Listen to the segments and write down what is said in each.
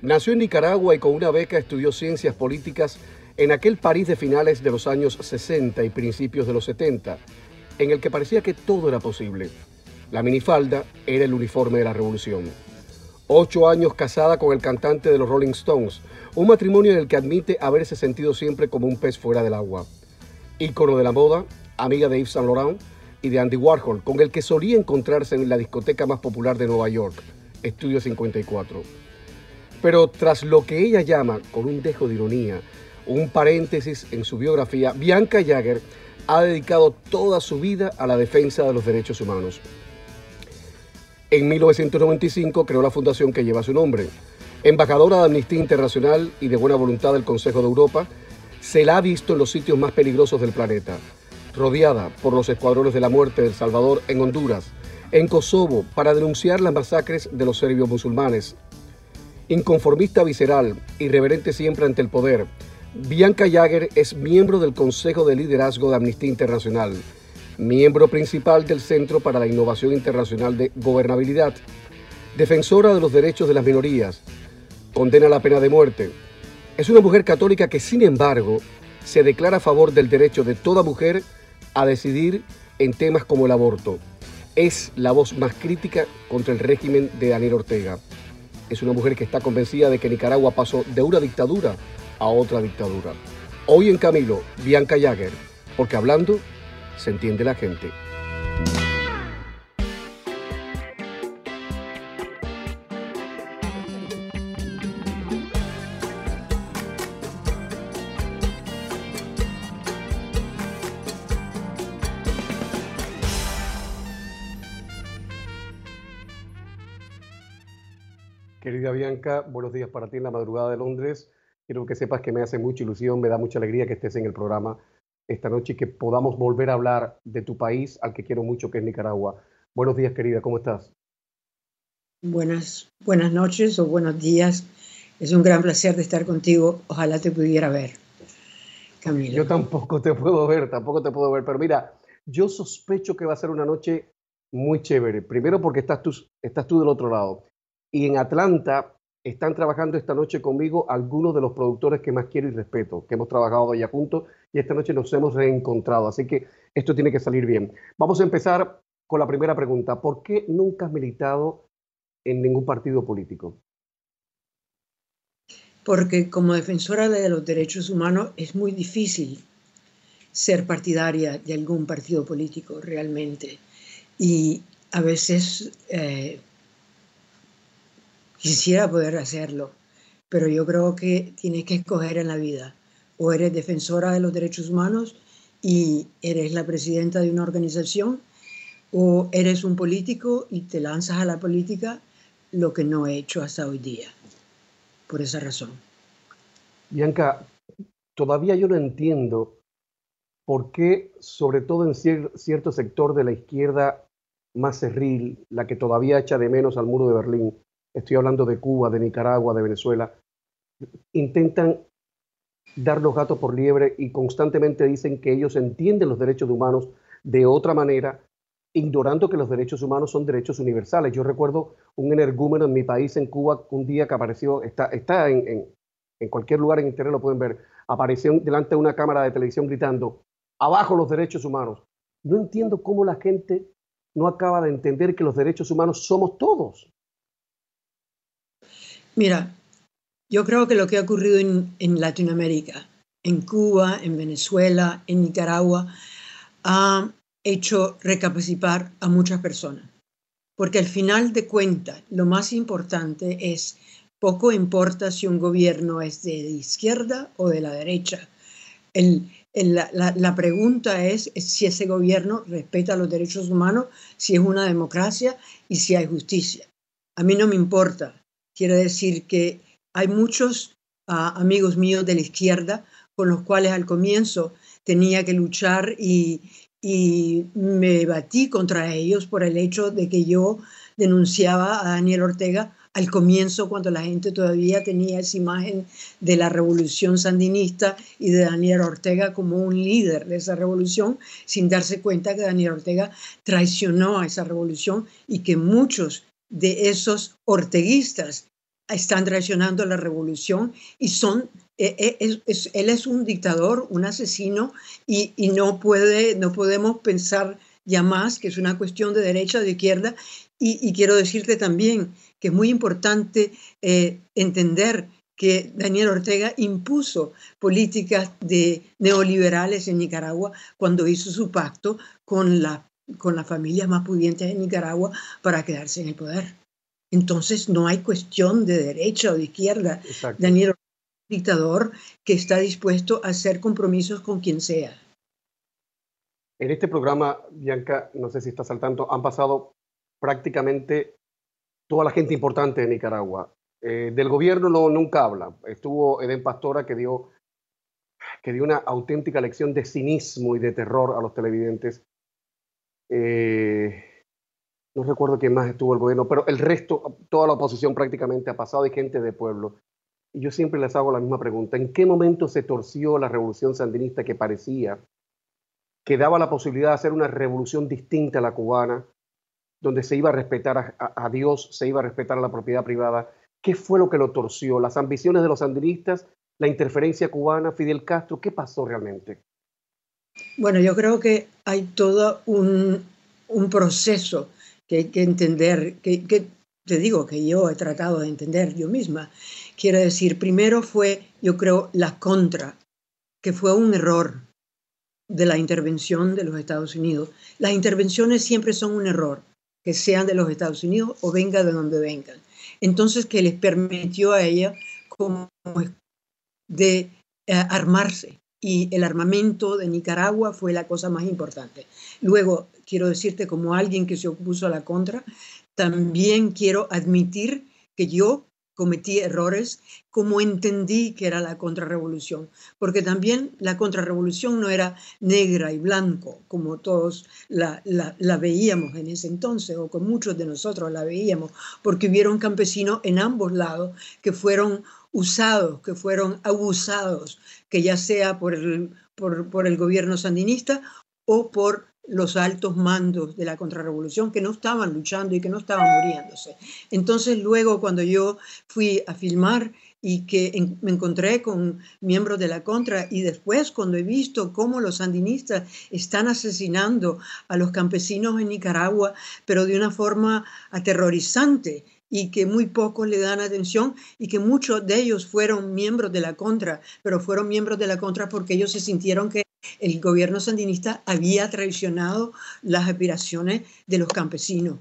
Nació en Nicaragua y con una beca estudió ciencias políticas en aquel París de finales de los años 60 y principios de los 70, en el que parecía que todo era posible. La minifalda era el uniforme de la revolución. Ocho años casada con el cantante de los Rolling Stones, un matrimonio en el que admite haberse sentido siempre como un pez fuera del agua. Ícono de la moda, amiga de Yves Saint Laurent y de Andy Warhol, con el que solía encontrarse en la discoteca más popular de Nueva York, Estudio 54. Pero tras lo que ella llama, con un dejo de ironía, un paréntesis en su biografía, Bianca Jagger ha dedicado toda su vida a la defensa de los derechos humanos. En 1995 creó la fundación que lleva su nombre. Embajadora de Amnistía Internacional y de buena voluntad del Consejo de Europa, se la ha visto en los sitios más peligrosos del planeta, rodeada por los escuadrones de la muerte de El Salvador en Honduras, en Kosovo para denunciar las masacres de los serbios musulmanes. Inconformista visceral, irreverente siempre ante el poder, Bianca Jagger es miembro del Consejo de Liderazgo de Amnistía Internacional, miembro principal del Centro para la Innovación Internacional de Gobernabilidad, defensora de los derechos de las minorías, condena la pena de muerte. Es una mujer católica que, sin embargo, se declara a favor del derecho de toda mujer a decidir en temas como el aborto. Es la voz más crítica contra el régimen de Daniel Ortega. Es una mujer que está convencida de que Nicaragua pasó de una dictadura a otra dictadura. Hoy en Camilo, Bianca Jagger, porque hablando se entiende la gente. Bianca, buenos días para ti en la madrugada de Londres. Quiero que sepas que me hace mucha ilusión, me da mucha alegría que estés en el programa esta noche y que podamos volver a hablar de tu país, al que quiero mucho, que es Nicaragua. Buenos días, querida, ¿cómo estás? Buenas, buenas noches o buenos días. Es un gran placer de estar contigo. Ojalá te pudiera ver, Camilo. Yo tampoco te puedo ver, tampoco te puedo ver, pero mira, yo sospecho que va a ser una noche muy chévere. Primero porque estás tú, estás tú del otro lado. Y en Atlanta están trabajando esta noche conmigo algunos de los productores que más quiero y respeto, que hemos trabajado allá juntos y esta noche nos hemos reencontrado. Así que esto tiene que salir bien. Vamos a empezar con la primera pregunta. ¿Por qué nunca has militado en ningún partido político? Porque como defensora de los derechos humanos es muy difícil ser partidaria de algún partido político realmente. Y a veces eh, Quisiera poder hacerlo, pero yo creo que tienes que escoger en la vida. O eres defensora de los derechos humanos y eres la presidenta de una organización, o eres un político y te lanzas a la política, lo que no he hecho hasta hoy día, por esa razón. Bianca, todavía yo no entiendo por qué, sobre todo en cierto sector de la izquierda más cerril, la que todavía echa de menos al muro de Berlín, estoy hablando de Cuba, de Nicaragua, de Venezuela, intentan dar los gatos por liebre y constantemente dicen que ellos entienden los derechos humanos de otra manera, ignorando que los derechos humanos son derechos universales. Yo recuerdo un energúmeno en mi país, en Cuba, un día que apareció, está, está en, en cualquier lugar en internet, lo pueden ver, apareció delante de una cámara de televisión gritando, abajo los derechos humanos. No entiendo cómo la gente no acaba de entender que los derechos humanos somos todos. Mira, yo creo que lo que ha ocurrido en, Latinoamérica, en Cuba, en Venezuela, en Nicaragua, ha hecho recapacitar a muchas personas. Porque al final de cuentas, lo más importante es, poco importa si un gobierno es de izquierda o de la derecha. la, pregunta es si ese gobierno respeta los derechos humanos, si es una democracia y si hay justicia. A mí no me importa Quiero decir que hay muchos ah, amigos míos de la izquierda con los cuales al comienzo tenía que luchar y, y me batí contra ellos por el hecho de que yo denunciaba a Daniel Ortega al comienzo cuando la gente todavía tenía esa imagen de la revolución sandinista y de Daniel Ortega como un líder de esa revolución, sin darse cuenta que Daniel Ortega traicionó a esa revolución y que muchos de esos orteguistas están traicionando la revolución y son, eh, eh, él es un dictador, un asesino y, no, puede, no podemos pensar ya más que es una cuestión de derecha de izquierda. Y, quiero decirte también que es muy importante eh, entender que Daniel Ortega impuso políticas de neoliberales en Nicaragua cuando hizo su pacto con, la, con las familias más pudientes de Nicaragua para quedarse en el poder. Entonces no hay cuestión de derecha o de izquierda. Daniel Ortega es un dictador que está dispuesto a hacer compromisos con quien sea. En este programa, Bianca, no sé si estás al tanto, han pasado prácticamente toda la gente importante de Nicaragua. Eh, del gobierno no, nunca habla. Estuvo Eden Pastora que dio, que dio una auténtica lección de cinismo y de terror a los televidentes. Eh, no recuerdo quién más estuvo el gobierno, pero el resto, toda la oposición prácticamente ha pasado de gente de pueblo. Y yo siempre les hago la misma pregunta. ¿En qué momento se torció la revolución sandinista que parecía que daba la posibilidad de hacer una revolución distinta a la cubana, donde se iba a respetar a Dios, se iba a respetar a la propiedad privada? ¿Qué fue lo que lo torció? ¿Las ambiciones de los sandinistas? ¿La interferencia cubana? ¿Fidel Castro? ¿Qué pasó realmente? Bueno, yo creo que hay todo un, proceso que hay que entender, que, te digo que yo he tratado de entender yo misma. Quiero decir, primero fue, yo creo, la contra, que fue un error de la intervención de los Estados Unidos. Las intervenciones siempre son un error, que sean de los Estados Unidos o venga de donde vengan entonces que les permitió a ella como de eh, armarse y el armamento de Nicaragua fue la cosa más importante. Luego, quiero decirte como alguien que se opuso a la contra, también quiero admitir que yo cometí errores, como entendí que era la contrarrevolución, porque también la contrarrevolución no era negra y blanco, como todos la, veíamos en ese entonces, o como muchos de nosotros la veíamos, porque hubieron campesinos en ambos lados que fueron usados, que fueron abusados, que ya sea por el, por, el gobierno sandinista o por los altos mandos de la contrarrevolución que no estaban luchando y que no estaban muriéndose. Entonces luego cuando yo fui a filmar y que me encontré con miembros de la contra y después cuando he visto cómo los sandinistas están asesinando a los campesinos en Nicaragua, pero de una forma aterrorizante y que muy pocos le dan atención y que muchos de ellos fueron miembros de la contra, pero fueron miembros de la contra porque ellos se sintieron que el gobierno sandinista había traicionado las aspiraciones de los campesinos.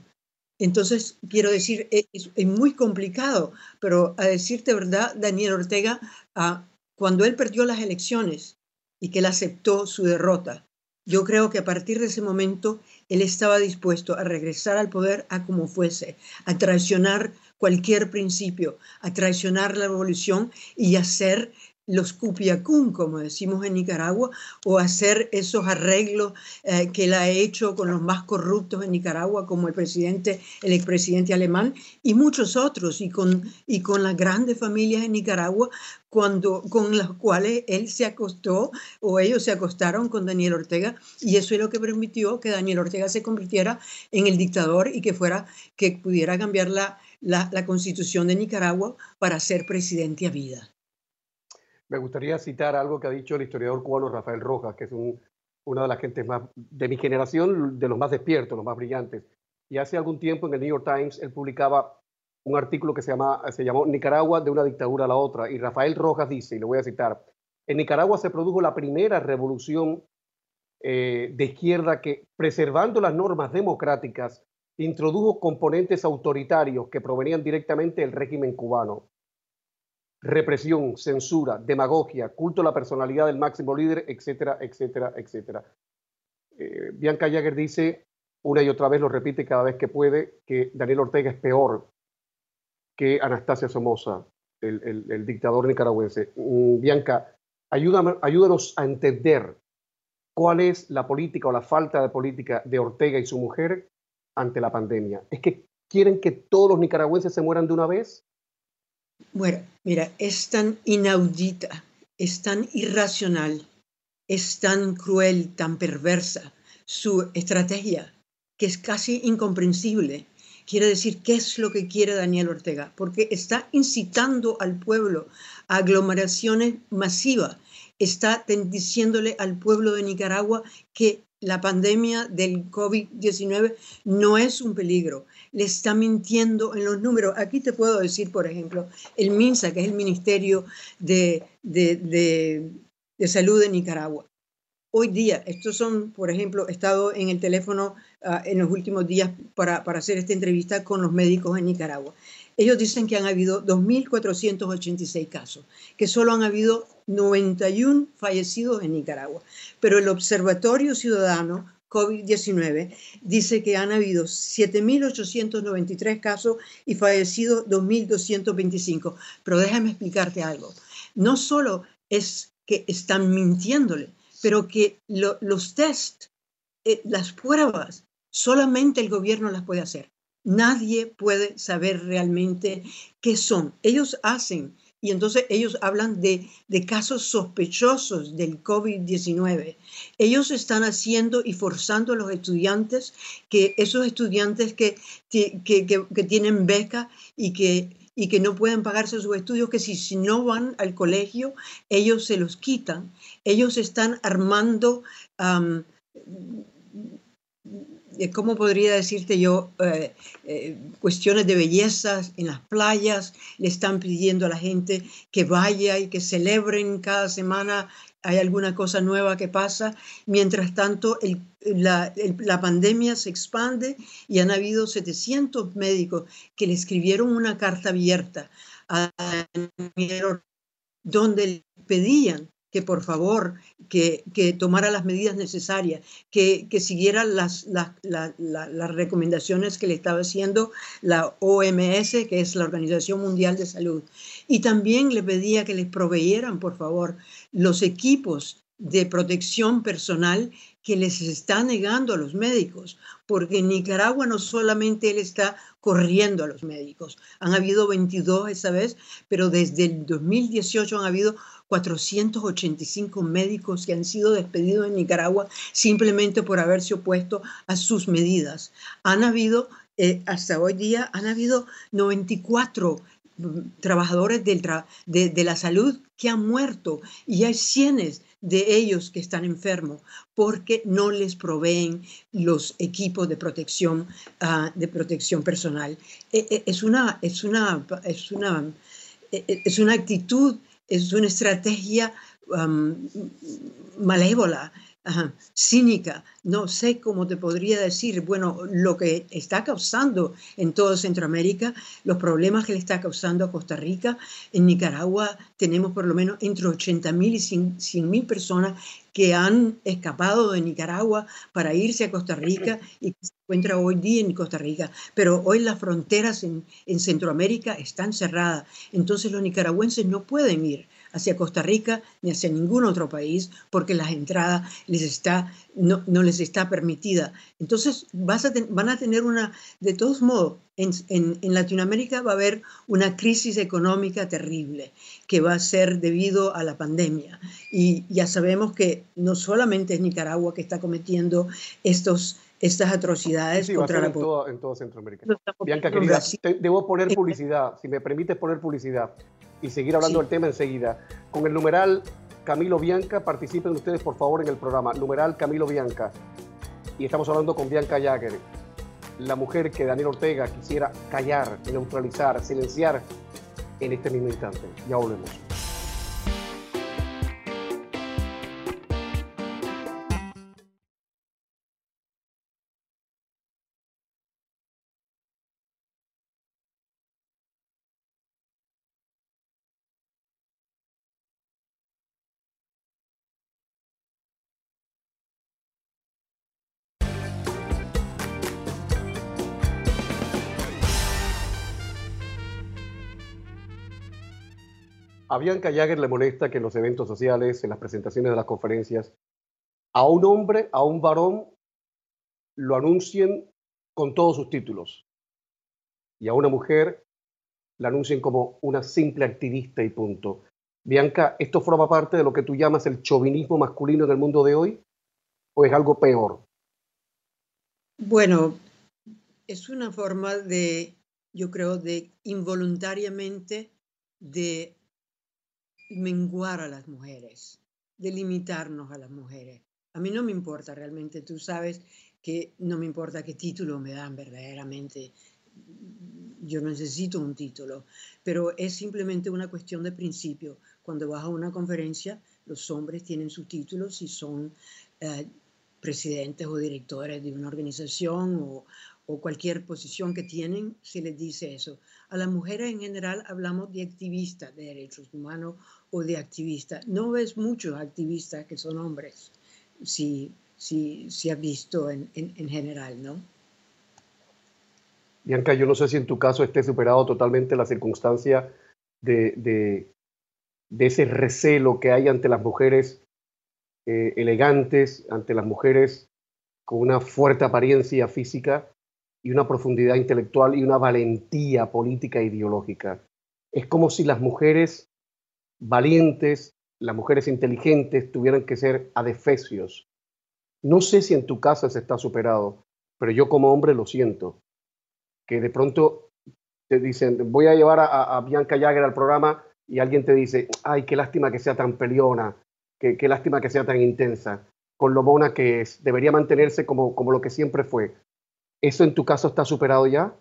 Entonces, quiero decir, e, es, muy complicado, pero a decirte verdad, Daniel Ortega, ah, cuando él perdió las elecciones y que él aceptó su derrota, yo creo que a partir de ese momento él estaba dispuesto a regresar al poder a como fuese, a traicionar cualquier principio, a traicionar la revolución y hacer los cupiacún, como decimos en Nicaragua, o hacer esos arreglos eh, que él ha hecho con los más corruptos en Nicaragua, como el presidente, el expresidente alemán, y muchos otros, y con, y con las grandes familias en Nicaragua, cuando, con las cuales él se acostó o ellos se acostaron con Daniel Ortega, y eso es lo que permitió que Daniel Ortega se convirtiera en el dictador y que fuera, que pudiera cambiar la, la, la constitución de Nicaragua para ser presidente a vida. Me gustaría citar algo que ha dicho el historiador cubano Rafael Rojas, que es una de las gentes más de mi generación, de los más despiertos, los más brillantes. Y hace algún tiempo en el New York Times él publicaba un artículo que se, llama, llamó Nicaragua de una dictadura a la otra. Y Rafael Rojas dice, y lo voy a citar, en Nicaragua se produjo la primera revolución eh, de izquierda que, preservando las normas democráticas, introdujo componentes autoritarios que provenían directamente del régimen cubano represión, censura, demagogia, culto a la personalidad del máximo líder, etcétera, etcétera, etcétera. Eh, Bianca Jagger dice, una y otra vez lo repite cada vez que puede, que Daniel Ortega es peor que Anastasia Somoza, el, dictador nicaragüense. Mm, Bianca, ayúdanos a entender cuál es la política o la falta de política de Ortega y su mujer ante la pandemia. ¿Es que quieren que todos los nicaragüenses se mueran de una vez? Bueno, mira, es tan inaudita, es tan irracional, es tan cruel, tan perversa su estrategia, que es casi incomprensible. Quiere decir qué es lo que quiere Daniel Ortega, porque está incitando al pueblo a aglomeraciones masivas, está diciéndole al pueblo de Nicaragua que la pandemia del COVID-19 no es un peligro, le está mintiendo en los números. Aquí te puedo decir, por ejemplo, el MINSA, que es el Ministerio de, de, de Salud de Nicaragua hoy día, estos son, por ejemplo, he estado en el teléfono ah, en los últimos días para, para, hacer esta entrevista con los médicos en Nicaragua. Ellos dicen que han habido 2.486 casos, que solo han habido 91 fallecidos en Nicaragua. Pero el Observatorio Ciudadano COVID-19 dice que han habido 7.893 casos y fallecidos 2.225. Pero déjame explicarte algo. No solo es que están mintiéndole, pero que los test, eh, las pruebas, solamente el gobierno las puede hacer. Nadie puede saber realmente qué son. Ellos hacen, y entonces ellos hablan de, de casos sospechosos del COVID-19. Ellos están haciendo y forzando a los estudiantes, que esos estudiantes que, que, que, tienen beca y que y que no pueden pagarse sus estudios, que si, si no van al colegio, ellos se los quitan. Ellos están armando, ¿cómo podría decirte yo? Eh, eh, cuestiones de belleza en las playas, le están pidiendo a la gente que vaya y que celebren cada semana hay alguna cosa nueva que pasa. Mientras tanto, la, la, pandemia se expande y han habido 700 médicos que le escribieron una carta abierta a donde le pedían que por favor, que, que tomara las medidas necesarias, que, que siguiera las, las, las, recomendaciones que le estaba haciendo la OMS, que es la Organización Mundial de Salud. Y también le pedía que les proveyeran, por favor, los equipos de protección personal que les está negando a los médicos, porque en Nicaragua no solamente él está corriendo a los médicos, han habido 22 esa vez, pero desde el 2018 han habido 485 médicos que han sido despedidos en Nicaragua simplemente por haberse opuesto a sus medidas. Han habido, eh, hasta hoy día, han habido 94 mm, trabajadores del de, la salud que han muerto y hay cientos de ellos que están enfermos porque no les proveen los equipos de protección, ah, de protección personal. E, e, es, una, es, una, es, una, e, es una actitud es una estrategia malévola, cínica, no sé cómo te podría decir, bueno, lo que está causando en toda Centroamérica, los problemas que le está causando a Costa Rica, en Nicaragua tenemos por lo menos entre 80 mil y 100 mil personas que han escapado de Nicaragua para irse a Costa Rica y que se encuentra hoy día en Costa Rica. Pero hoy las fronteras en, en Centroamérica están cerradas, entonces los nicaragüenses no pueden ir hacia Costa Rica ni hacia ningún otro país porque las entradas les está, no, no les está permitida. Entonces vas a van a tener una, de todos modos, en, en, en, Latinoamérica va a haber una crisis económica terrible que va a ser debido a la pandemia. Y ya sabemos que no solamente es Nicaragua que está cometiendo estos estas atrocidades contra la en, en toda Centroamérica. Bianca, querida, debo poner publicidad, si me permites poner publicidad y seguir hablando del tema enseguida. Con el numeral Camilo Bianca, participen ustedes por favor en el programa, numeral Camilo Bianca. Y estamos hablando con Bianca Jagger, la mujer que Daniel Ortega quisiera callar, neutralizar, silenciar en este mismo instante. Ya volvemos. A Bianca Jagger le molesta que en los eventos sociales, en las presentaciones de las conferencias, a un hombre, a un varón, lo anuncien con todos sus títulos. Y a una mujer la anuncien como una simple activista y punto. Bianca, ¿esto forma parte de lo que tú llamas el chauvinismo masculino en el mundo de hoy? ¿O es algo peor? Bueno, es una forma de, yo creo, de involuntariamente de menguar a las mujeres, de limitarnos a las mujeres. A mí no me importa realmente, tú sabes que no me importa qué título me dan verdaderamente. Yo necesito un título, pero es simplemente una cuestión de principio. Cuando vas a una conferencia, los hombres tienen su título si son eh, presidentes o directores de una organización o, o cualquier posición que tienen, se les dice eso. A las mujeres en general hablamos de activistas de derechos humanos o de activistas. No ves muchos activistas que son hombres, si, si, si has visto en, en, general, ¿no? Bianca, yo no sé si en tu caso esté superado totalmente la circunstancia de, de, de ese recelo que hay ante las mujeres eh, elegantes, ante las mujeres con una fuerte apariencia física y una profundidad intelectual y una valentía política e ideológica. Es como si las mujeres valientes, las mujeres inteligentes tuvieran que ser adefesios. No sé si en tu casa se está superado, pero yo como hombre lo siento. Que de pronto te dicen, voy a llevar a, Bianca Jagger al programa y alguien te dice, ay, qué lástima que sea tan peleona, qué, lástima que sea tan intensa, con lo mona que es, debería mantenerse como, como lo que siempre fue, ¿Eso en tu caso está superado ya?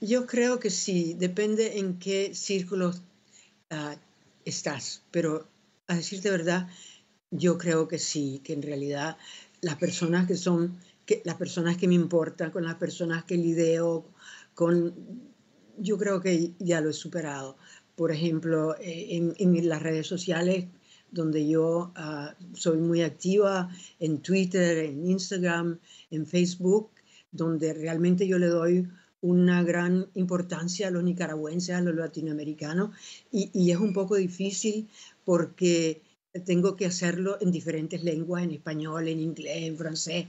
Yo creo que sí, depende en qué círculos ah, estás, pero a decirte verdad, yo creo que sí, que en realidad las personas que son, que, las personas que me importan, con las personas que lidio, con, yo creo que ya lo he superado. Por ejemplo, eh, en, en las redes sociales donde yo ah, soy muy activa en Twitter, en Instagram, en Facebook, donde realmente yo le doy una gran importancia a los nicaragüenses, a los latinoamericanos, y, es un poco difícil porque tengo que hacerlo en diferentes lenguas, en español, en inglés, en francés,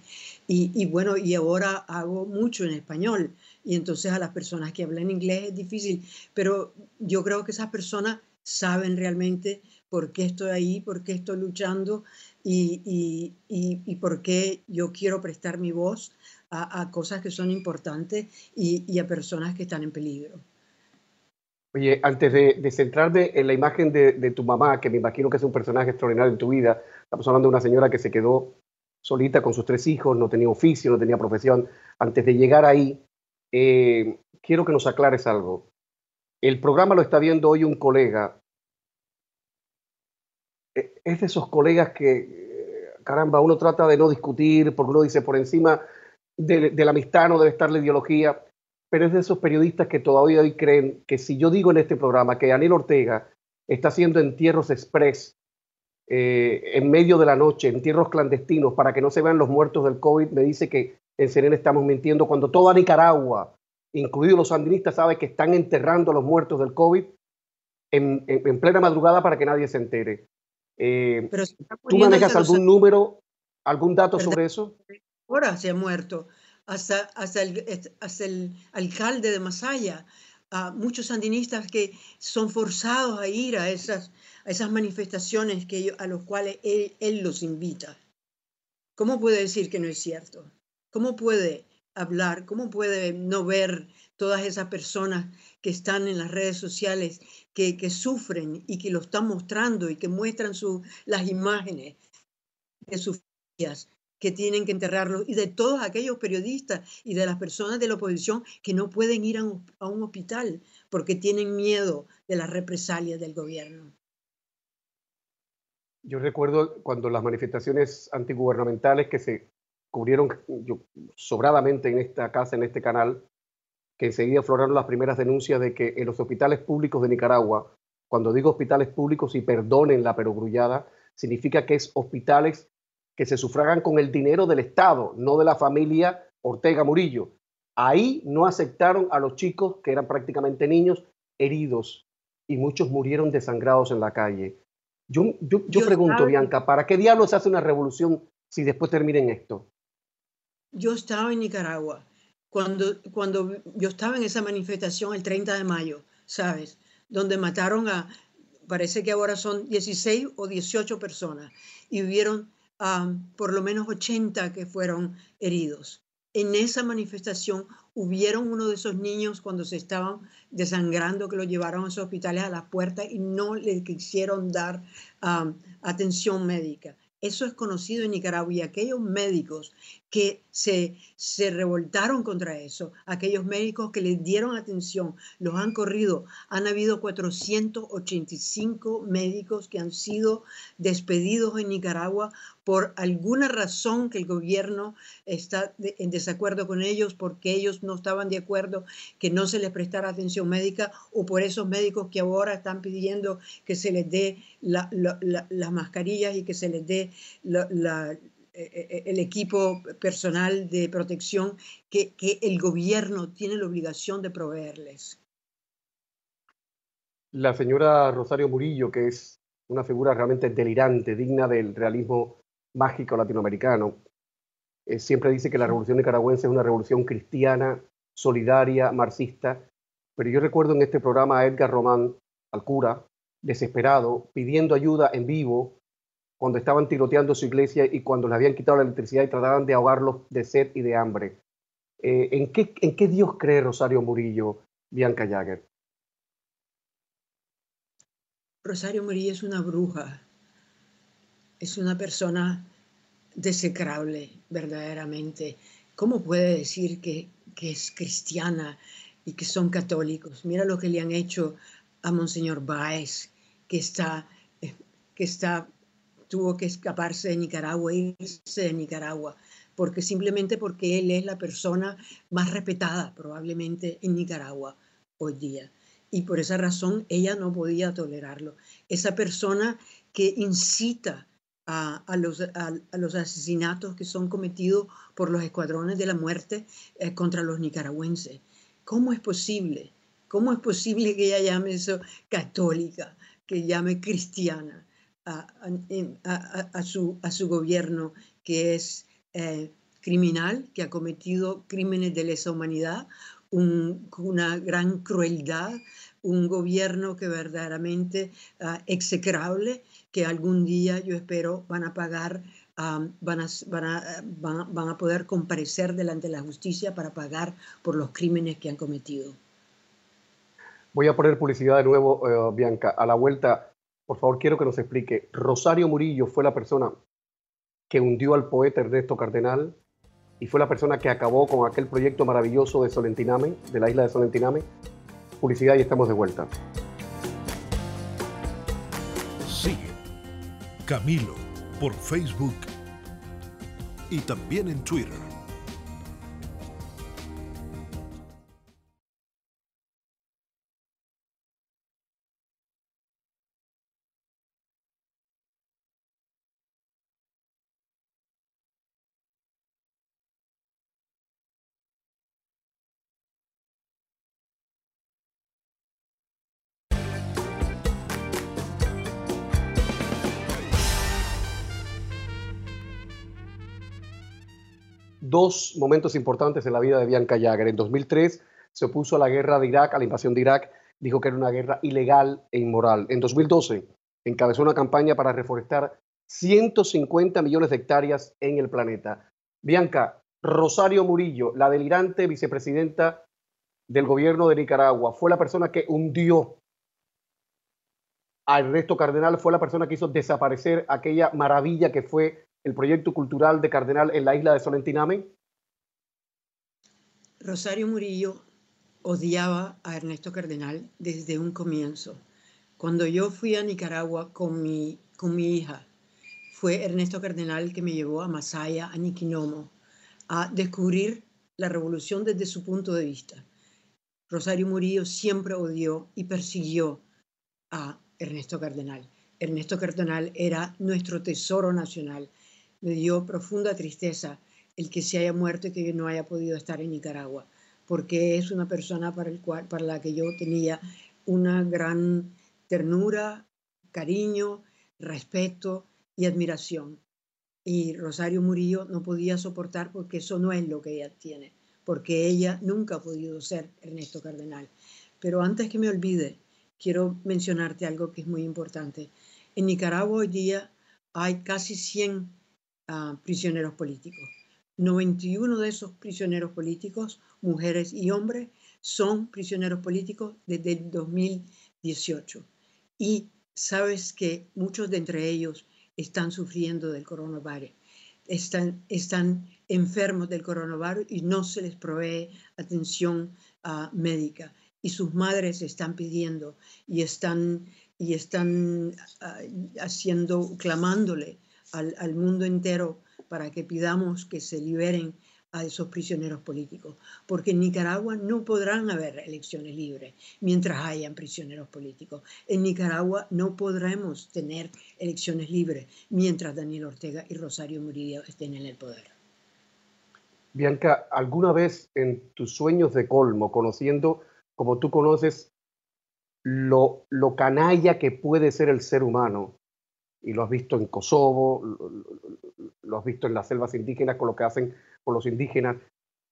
y, y, bueno, y ahora hago mucho en español, y entonces a las personas que hablan inglés es difícil, pero yo creo que esas personas saben realmente por qué estoy ahí, por qué estoy luchando y, y, por qué yo quiero prestar mi voz a, cosas que son importantes y, a personas que están en peligro. Oye, antes de, centrarme en la imagen de, tu mamá, que me imagino que es un personaje extraordinario en tu vida, estamos hablando de una señora que se quedó solita con sus tres hijos, no tenía oficio, no tenía profesión. Antes de llegar ahí, eh, quiero que nos aclares algo. El programa lo está viendo hoy un colega eh, es de esos colegas que, eh, caramba, uno trata de no discutir porque uno dice por encima de, la amistad no debe estar la ideología, pero es de esos periodistas que todavía hoy creen que si yo digo en este programa que Daniel Ortega está haciendo entierros express eh, en medio de la noche, entierros clandestinos para que no se vean los muertos del COVID, me dice que en Serena estamos mintiendo cuando toda Nicaragua, incluidos los sandinistas, sabe que están enterrando a los muertos del COVID en plena madrugada para que nadie se entere. Eh, ¿Tú manejas algún número, algún dato sobre eso? Ahora se ha muerto. Hasta, hasta, el, hasta el alcalde de Masaya, a muchos sandinistas que son forzados a ir a esas, a esas manifestaciones que a los cuales él, él los invita. ¿Cómo puede decir que no es cierto? ¿Cómo puede hablar? ¿Cómo puede no ver todas esas personas que están en las redes sociales, que, sufren y que lo están mostrando y que muestran las imágenes de sus familias que tienen que enterrarlos y de todos aquellos periodistas y de las personas de la oposición que no pueden ir a un, hospital porque tienen miedo de las represalias del gobierno. Yo recuerdo cuando las manifestaciones antigubernamentales que se cubrieron sobradamente en esta casa, en este canal, que enseguida afloraron las primeras denuncias de que en los hospitales públicos de Nicaragua, cuando digo hospitales públicos y perdonen la perogrullada, significa que es hospitales que se sufragan con el dinero del Estado, no de la familia Ortega Murillo. Ahí no aceptaron a los chicos, que eran prácticamente niños, heridos y muchos murieron desangrados en la calle. Yo, yo, pregunto, Bianca, ¿para qué diablos se hace una revolución si después termina en esto? Yo estaba en Nicaragua cuando, cuando yo estaba en esa manifestación el 30 de mayo, ¿sabes? Donde mataron a, parece que ahora son 16 o 18 personas y hubieron por lo menos 80 que fueron heridos. en esa manifestación hubieron uno de esos niños cuando se estaban desangrando que lo llevaron a esos hospitales a las puertas y no le quisieron dar um, atención médica. Eso es conocido en Nicaragua y aquellos médicos que se, se revoltaron contra eso, aquellos médicos que les dieron atención, los han corrido. Han habido 485 médicos que han sido despedidos en Nicaragua por alguna razón que el gobierno está en desacuerdo con ellos, porque ellos no estaban de acuerdo que no se les prestara atención médica, o por esos médicos que ahora están pidiendo que se les dé las mascarillas y que se les dé e, e, el equipo personal de protección que el gobierno tiene la obligación de proveerles. La señora Rosario Murillo, que es una figura realmente delirante, digna del realismo mágico latinoamericano. Eh, siempre dice que la revolución nicaragüense es una revolución cristiana, solidaria, marxista, pero yo recuerdo en este programa a Edgar Román, al cura, desesperado, pidiendo ayuda en vivo cuando estaban tiroteando su iglesia y cuando le habían quitado la electricidad y trataban de ahogarlos de sed y de hambre. Eh, ¿en, qué, ¿En qué Dios cree Rosario Murillo, Bianca Jagger? Rosario Murillo es una bruja, es una persona desecrable verdaderamente. ¿Cómo puede decir que, es cristiana y que son católicos? Mira lo que le han hecho a Monseñor Báez, que está, eh, que está, tuvo que escaparse de Nicaragua, irse de Nicaragua, porque simplemente porque él es la persona más respetada probablemente en Nicaragua hoy día. Y por esa razón ella no podía tolerarlo. Esa persona que incita a, los, a, los, asesinatos que son cometidos por los escuadrones de la muerte eh, contra los nicaragüenses. ¿Cómo es posible? ¿Cómo es posible que ella llame eso católica, que llame cristiana a, su, a su, gobierno que es eh, criminal, que ha cometido crímenes de lesa humanidad, una gran crueldad, un gobierno que verdaderamente uh, execrable que algún día yo espero van a pagar, van, a, van, a, poder comparecer delante de la justicia para pagar por los crímenes que han cometido. Voy a poner publicidad de nuevo, eh, Bianca. A la vuelta, por favor, quiero que nos explique. Rosario Murillo fue la persona que hundió al poeta Ernesto Cardenal y fue la persona que acabó con aquel proyecto maravilloso de Solentiname, de la isla de Solentiname. Publicidad y estamos de vuelta. Camilo por Facebook y también en Twitter. Dos momentos importantes en la vida de Bianca Jagger. En 2003 se opuso a la guerra de Irak, a la invasión de Irak, dijo que era una guerra ilegal e inmoral. En 2012 encabezó una campaña para reforestar 150 millones de hectáreas en el planeta. Bianca, Rosario Murillo, la delirante vicepresidenta del gobierno de Nicaragua, fue la persona que hundió a Ernesto Cardenal, fue la persona que hizo desaparecer aquella maravilla que fue el proyecto cultural de Cardenal en la isla de Solentiname? Rosario Murillo odiaba a Ernesto Cardenal desde un comienzo. Cuando yo fui a Nicaragua con mi, con mi hija, fue Ernesto Cardenal que me llevó a Masaya, a Niquinomo, a descubrir la revolución desde su punto de vista. Rosario Murillo siempre odió y persiguió a Ernesto Cardenal. Ernesto Cardenal era nuestro tesoro nacional, me dio profunda tristeza el que se haya muerto y que no haya podido estar en Nicaragua, porque es una persona para, el cual, para la que yo tenía una gran ternura, cariño, respeto y admiración. Y Rosario Murillo no podía soportar porque eso no es lo que ella tiene, porque ella nunca ha podido ser Ernesto Cardenal. Pero antes que me olvide, quiero mencionarte algo que es muy importante. En Nicaragua hoy día hay casi 100 prisioneros políticos. 91 de esos prisioneros políticos, mujeres y hombres, son prisioneros políticos desde el 2018. Y sabes que muchos de entre ellos están sufriendo del coronavirus, están, están enfermos del coronavirus y no se les provee atención uh, médica. Y sus madres están pidiendo y están, y están uh, haciendo, clamándole al, mundo entero para que pidamos que se liberen a esos prisioneros políticos, porque en Nicaragua no podrán haber elecciones libres mientras hayan prisioneros políticos. En Nicaragua no podremos tener elecciones libres mientras Daniel Ortega y Rosario Murillo estén en el poder. Bianca, ¿alguna vez en tus sueños de colmo, conociendo como tú conoces lo, lo canalla que puede ser el ser humano, y lo has visto en Kosovo, lo, has visto en las selvas indígenas con lo que hacen con los indígenas,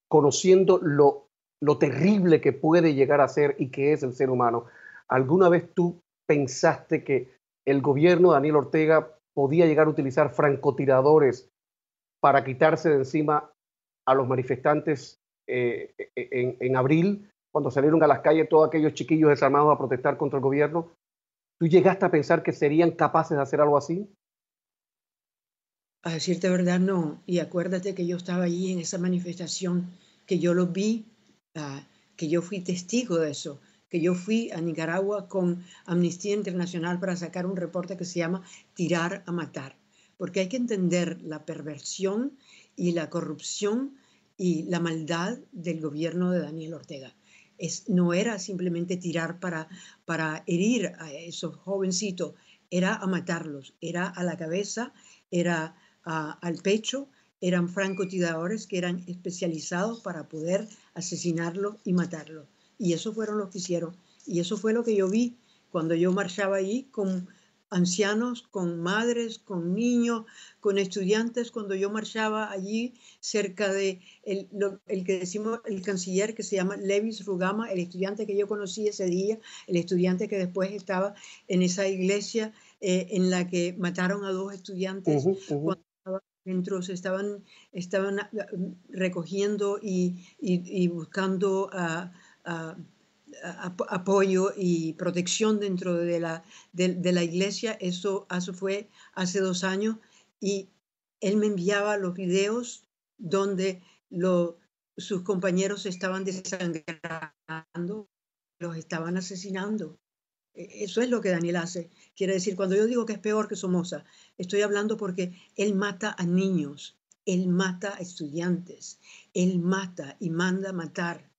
conociendo lo, lo terrible que puede llegar a ser y que es el ser humano. ¿Alguna vez tú pensaste que el gobierno de Daniel Ortega podía llegar a utilizar francotiradores para quitarse de encima a los manifestantes eh, en, en, abril, cuando salieron a las calles todos aquellos chiquillos desarmados a protestar contra el gobierno? ¿Tú llegaste a pensar que serían capaces de hacer algo así? A decirte verdad, no. Y acuérdate que yo estaba allí en esa manifestación, que yo lo vi, uh, que yo fui testigo de eso, que yo fui a Nicaragua con Amnistía Internacional para sacar un reporte que se llama Tirar a Matar. Porque hay que entender la perversión y la corrupción y la maldad del gobierno de Daniel Ortega no era simplemente tirar para, para herir a esos jovencitos, era a matarlos, era a la cabeza, era al pecho, eran francotiradores que eran especializados para poder asesinarlos y matarlos. Y eso fueron los que hicieron. Y eso fue lo que yo vi cuando yo marchaba ahí con ancianos, con madres, con niños, con estudiantes, cuando yo marchaba allí cerca de el, que decimos el canciller que se llama Levis Rugama, el estudiante que yo conocí ese día, el estudiante que después estaba en esa iglesia eh, en la que mataron a dos estudiantes cuando dentro se estaban, estaban ah, recogiendo y, buscando a apoyo y protección dentro de la, de, la iglesia. Eso, eso, fue hace dos años y él me enviaba los videos donde sus compañeros estaban desangrando, los estaban asesinando. E, eso es lo que Daniel hace. Quiere decir, cuando yo digo que es peor que Somoza, estoy hablando porque él mata a niños, él mata a estudiantes, él mata y manda matar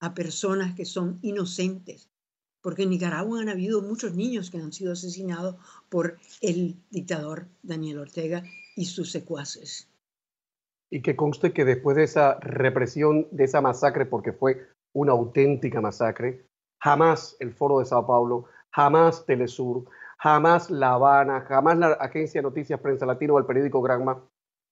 a personas que son inocentes, porque en Nicaragua han habido muchos niños que han sido asesinados por el dictador Daniel Ortega y sus secuaces. Y que conste que después de esa represión, de esa masacre, porque fue una auténtica masacre, jamás el Foro de Sao Paulo, jamás Telesur, jamás La Habana, jamás la Agencia de Noticias Prensa Latino o el periódico Granma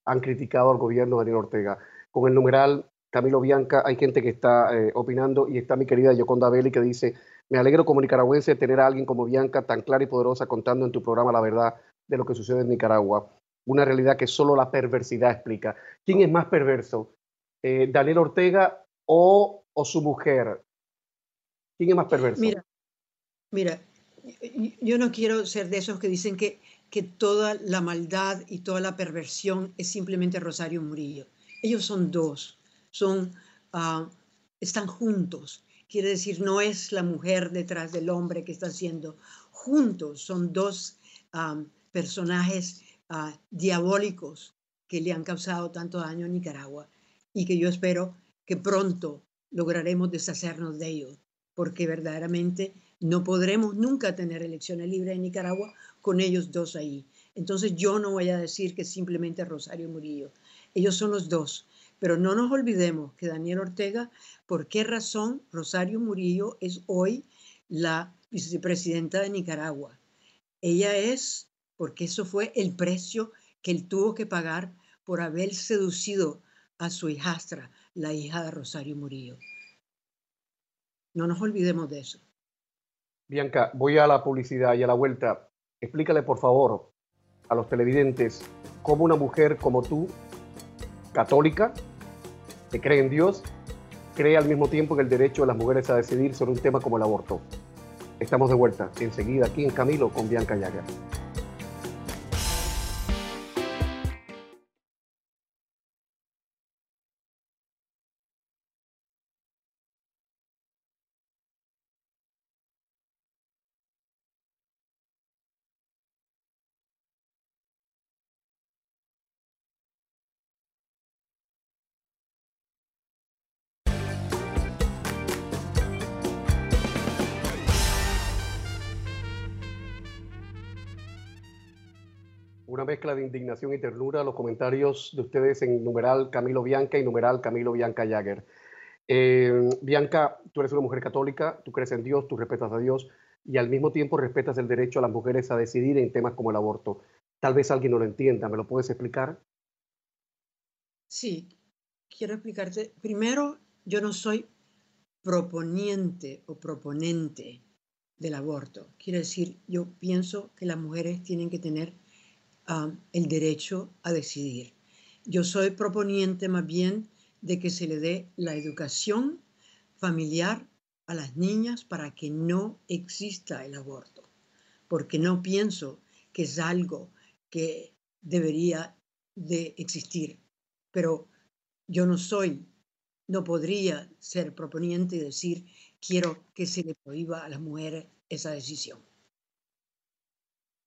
han criticado al gobierno de Daniel Ortega. Con el numeral Camilo Bianca, hay gente que está eh, opinando y está mi querida Yoconda Belli que dice, me alegro como nicaragüense tener a alguien como Bianca tan clara y poderosa contando en tu programa la verdad de lo que sucede en Nicaragua. Una realidad que solo la perversidad explica. ¿Quién es más perverso? Eh, ¿Daniel Ortega o, o, su mujer? ¿Quién es más perverso? Mira, mira, yo no quiero ser de esos que dicen que, que toda la maldad y toda la perversión es simplemente Rosario Murillo. Ellos son dos son, ah, están juntos. Quiere decir, no es la mujer detrás del hombre que está haciendo. Juntos son dos ah, personajes ah, diabólicos que le han causado tanto daño a Nicaragua y que yo espero que pronto lograremos deshacernos de ellos, porque verdaderamente no podremos nunca tener elecciones libres en Nicaragua con ellos dos ahí. Entonces yo no voy a decir que simplemente Rosario Murillo. Ellos son los dos. Pero no nos olvidemos que Daniel Ortega, ¿por qué razón Rosario Murillo es hoy la vicepresidenta de Nicaragua? Ella es porque eso fue el precio que él tuvo que pagar por haber seducido a su hijastra, la hija de Rosario Murillo. No nos olvidemos de eso. Bianca, voy a la publicidad y a la vuelta. Explícale, por favor, a los televidentes cómo una mujer como tú católica, que cree en Dios, cree al mismo tiempo en el derecho de las mujeres a decidir sobre un tema como el aborto. Estamos de vuelta enseguida aquí en Camilo con Bianca Llaga. Mezcla de indignación y ternura los comentarios de ustedes en numeral Camilo Bianca y numeral Camilo Bianca Jagger. Eh, Bianca, tú eres una mujer católica, tú crees en Dios, tú respetas a Dios y al mismo tiempo respetas el derecho a las mujeres a decidir en temas como el aborto. Tal vez alguien no lo entienda, ¿me lo puedes explicar? Sí, quiero explicarte. Primero, yo no soy proponiente o proponente del aborto. Quiere decir, yo pienso que las mujeres tienen que tener el derecho a decidir. Yo soy proponiente más bien de que se le dé la educación familiar a las niñas para que no exista el aborto, porque no pienso que es algo que debería de existir. Pero yo no soy, no podría ser proponiente y decir quiero que se le prohíba a las mujeres esa decisión.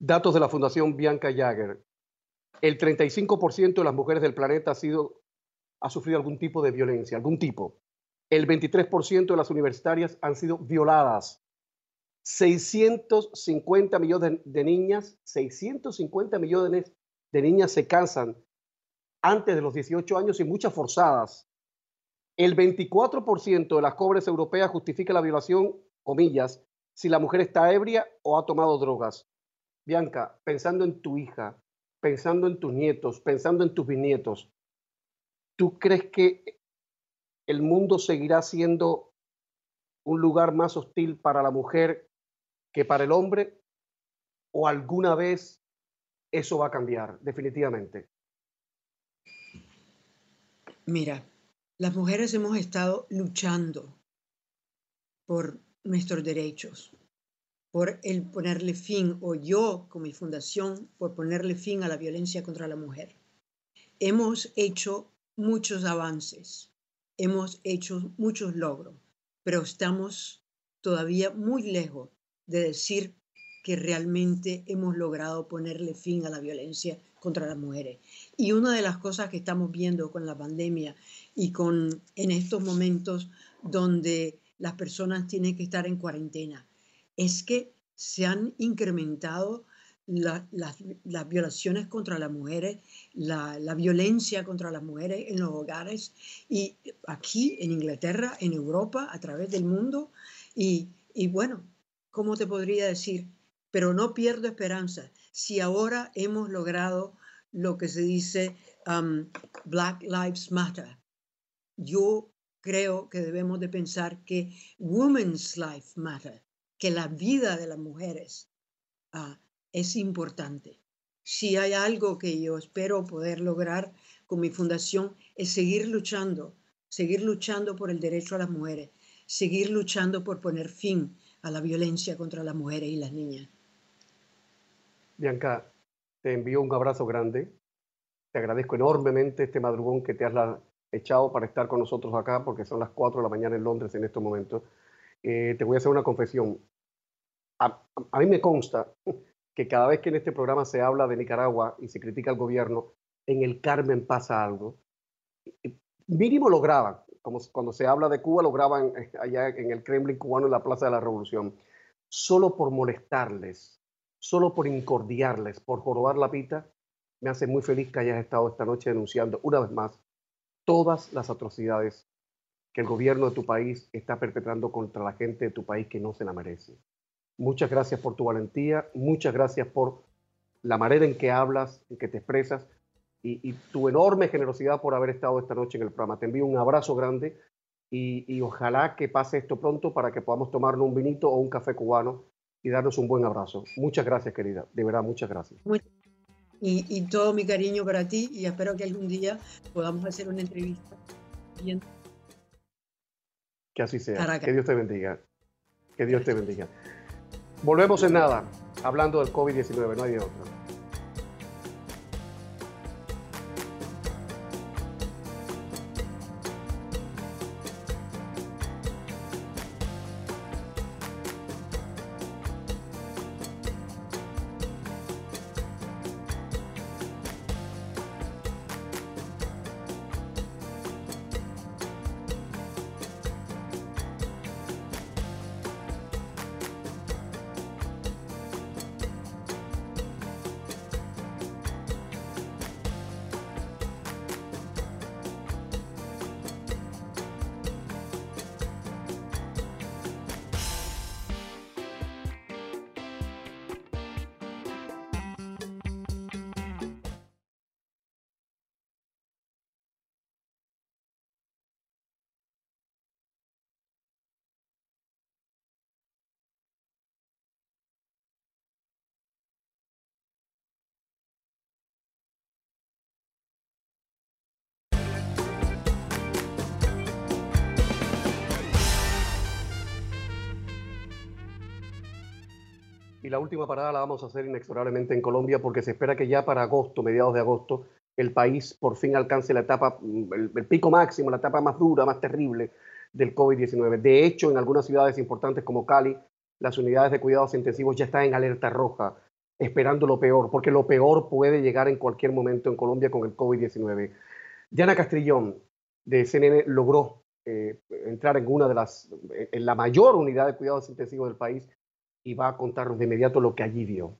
Datos de la Fundación Bianca Jagger. El 35% de las mujeres del planeta ha, sido, ha sufrido algún tipo de violencia, algún tipo. El 23% de las universitarias han sido violadas. 650 millones de, niñas, 650 millones de niñas se casan antes de los 18 años y muchas forzadas. El 24% de las jóvenes europeas justifica la violación, comillas, si la mujer está ebria o ha tomado drogas. Bianca, pensando en tu hija, pensando en tus nietos, pensando en tus bisnietos, ¿tú crees que el mundo seguirá siendo un lugar más hostil para la mujer que para el hombre? ¿O alguna vez eso va a cambiar definitivamente? Mira, las mujeres hemos estado luchando por nuestros derechos por el ponerle fin, o yo con mi fundación, por ponerle fin a la violencia contra la mujer. Hemos hecho muchos avances, hemos hecho muchos logros, pero estamos todavía muy lejos de decir que realmente hemos logrado ponerle fin a la violencia contra las mujeres. Y una de las cosas que estamos viendo con la pandemia y con en estos momentos donde las personas tienen que estar en cuarentena, es que se han incrementado las violaciones contra las mujeres, la, violencia contra las mujeres en los hogares y aquí en Inglaterra, en Europa, a través del mundo. Y, bueno, ¿cómo te podría decir? Pero no pierdo esperanza. Si ahora hemos logrado lo que se dice um, Black Lives Matter, yo creo que debemos de pensar que Women's Life Matter que la vida de las mujeres ah, es importante. Si hay algo que yo espero poder lograr con mi fundación es seguir luchando, seguir luchando por el derecho a las mujeres, seguir luchando por poner fin a la violencia contra las mujeres y las niñas. Bianca, te envío un abrazo grande. Te agradezco enormemente este madrugón que te has echado para estar con nosotros acá, porque son las 4 de la mañana en Londres en estos momentos. Eh, te voy a hacer una confesión a, mí me consta que cada vez que en este programa se habla de Nicaragua y se critica al gobierno, en el Carmen pasa algo. Mínimo lo graban, como cuando se habla de Cuba, lo graban eh, allá en el Kremlin cubano en la Plaza de la Revolución, solo por molestarles, solo por incordiarles, por jorobar la pita, me hace muy feliz que hayas estado esta noche denunciando una vez más todas las atrocidades que el gobierno de tu país está perpetrando contra la gente de tu país que no se la merece. Muchas gracias por tu valentía, muchas gracias por la manera en que hablas, en que te expresas y, tu enorme generosidad por haber estado esta noche en el programa. Te envío un abrazo grande y, ojalá que pase esto pronto para que podamos tomarnos un vinito o un café cubano y darnos un buen abrazo. Muchas gracias, querida. De verdad, muchas gracias. y, todo mi cariño para ti y espero que algún día podamos hacer una entrevista. Que así sea. Que Dios te bendiga. Que Dios te bendiga. Volvemos en nada, hablando del COVID-19, no hay de otra. Y la última parada la vamos a hacer inexorablemente en Colombia porque se espera que ya para agosto, mediados de agosto, el país por fin alcance la etapa, mm, el, pico máximo, la etapa más dura, más terrible del COVID-19. De hecho, en algunas ciudades importantes como Cali, las unidades de cuidados intensivos ya están en alerta roja, esperando lo peor, porque lo peor puede llegar en cualquier momento en Colombia con el COVID-19. Diana Castrillón, de CNN, logró eh, entrar en una de las, en la mayor unidad de cuidados intensivos del país y va a contarnos de inmediato lo que allí vio.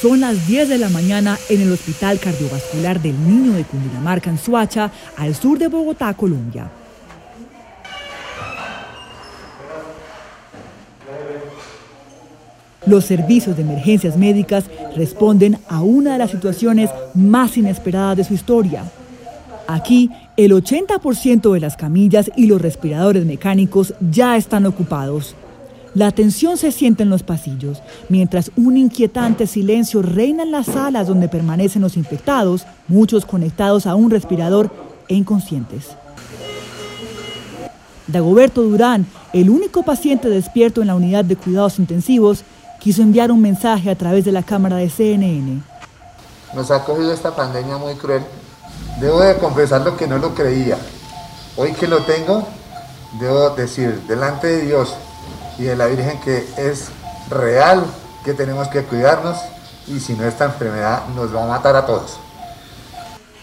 Son las 10 de la mañana en el Hospital Cardiovascular del Niño de Cundinamarca, en Suacha, al sur de Bogotá, Colombia. Los servicios de emergencias médicas responden a una de las situaciones más inesperadas de su historia. Aquí, el 80% de las camillas y los respiradores mecánicos ya están ocupados. La tensión se siente en los pasillos, mientras un inquietante silencio reina en las salas donde permanecen los infectados, muchos conectados a un respirador e inconscientes. Dagoberto Durán, el único paciente despierto en la unidad de cuidados intensivos, quiso enviar un mensaje a través de la cámara de CNN. Nos ha cogido esta pandemia muy cruel. Debo de confesar que no lo creía. Hoy que lo tengo, debo decir delante de Dios y de la Virgen que es real, que tenemos que cuidarnos y si no esta enfermedad nos va a matar a todos.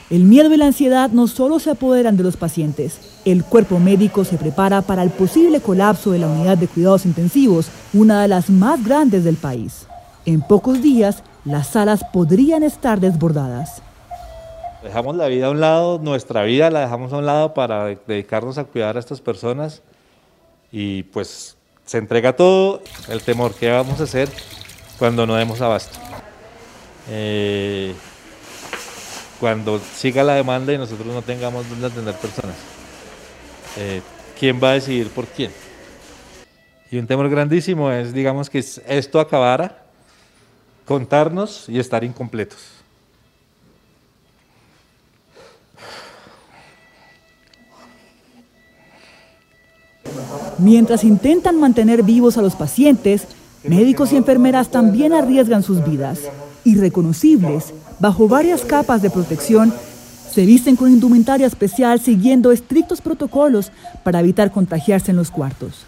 El miedo y la ansiedad no solo se apoderan de los pacientes, el cuerpo médico se prepara para el posible colapso de la unidad de cuidados intensivos, una de las más grandes del país. En pocos días, las salas podrían estar desbordadas. Dejamos la vida a un lado, nuestra vida la dejamos a un lado para dedicarnos a cuidar a estas personas y pues se entrega todo el temor que vamos a hacer cuando no demos abasto. Eh, cuando siga la demanda y nosotros no tengamos donde atender personas. Eh, ¿Quién va a decidir por quién? Y un temor grandísimo es, digamos, que esto acabara, contarnos y estar incompletos. Mientras intentan mantener vivos a los pacientes, médicos y enfermeras también arriesgan sus vidas. Irreconocibles, bajo varias capas de protección, se visten con indumentaria especial siguiendo estrictos protocolos para evitar contagiarse en los cuartos.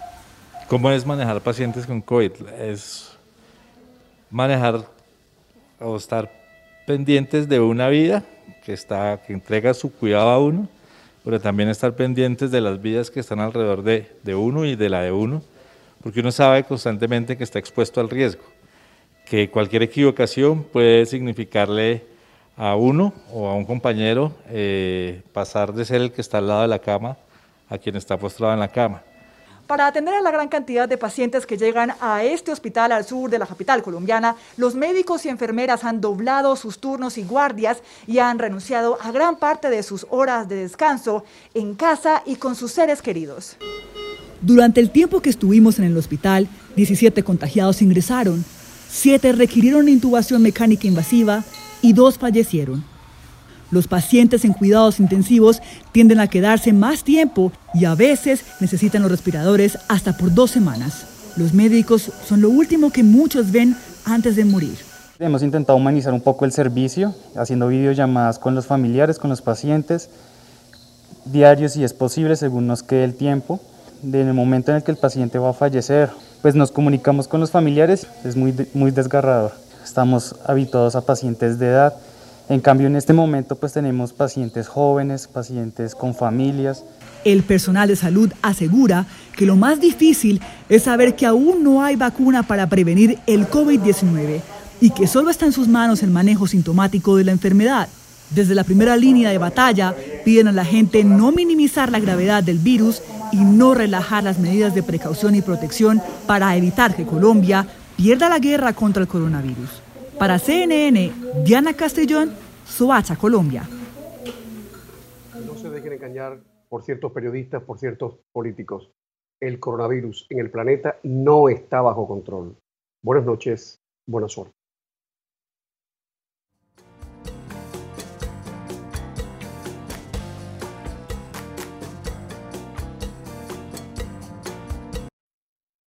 ¿Cómo es manejar pacientes con COVID? Es manejar o estar pendientes de una vida que, está, que entrega su cuidado a uno, pero también estar pendientes de las vidas que están alrededor de, de uno y de la de uno, porque uno sabe constantemente que está expuesto al riesgo que cualquier equivocación puede significarle a uno o a un compañero eh, pasar de ser el que está al lado de la cama a quien está postrado en la cama. Para atender a la gran cantidad de pacientes que llegan a este hospital al sur de la capital colombiana, los médicos y enfermeras han doblado sus turnos y guardias y han renunciado a gran parte de sus horas de descanso en casa y con sus seres queridos. Durante el tiempo que estuvimos en el hospital, 17 contagiados ingresaron, 7 requirieron intubación mecánica invasiva y 2 fallecieron. Los pacientes en cuidados intensivos tienden a quedarse más tiempo y a veces necesitan los respiradores hasta por dos semanas. Los médicos son lo último que muchos ven antes de morir. Hemos intentado humanizar un poco el servicio, haciendo videollamadas con los familiares, con los pacientes, diarios si es posible, según nos quede el tiempo. En el momento en el que el paciente va a fallecer, pues nos comunicamos con los familiares, es muy, muy desgarrador. Estamos habituados a pacientes de edad, en cambio, en este momento pues tenemos pacientes jóvenes, pacientes con familias. El personal de salud asegura que lo más difícil es saber que aún no hay vacuna para prevenir el COVID-19 y que solo está en sus manos el manejo sintomático de la enfermedad. Desde la primera línea de batalla piden a la gente no minimizar la gravedad del virus y no relajar las medidas de precaución y protección para evitar que Colombia pierda la guerra contra el coronavirus. Para CNN, Diana Castellón, Soacha, Colombia. No se dejen engañar por ciertos periodistas, por ciertos políticos. El coronavirus en el planeta no está bajo control. Buenas noches, buena suerte.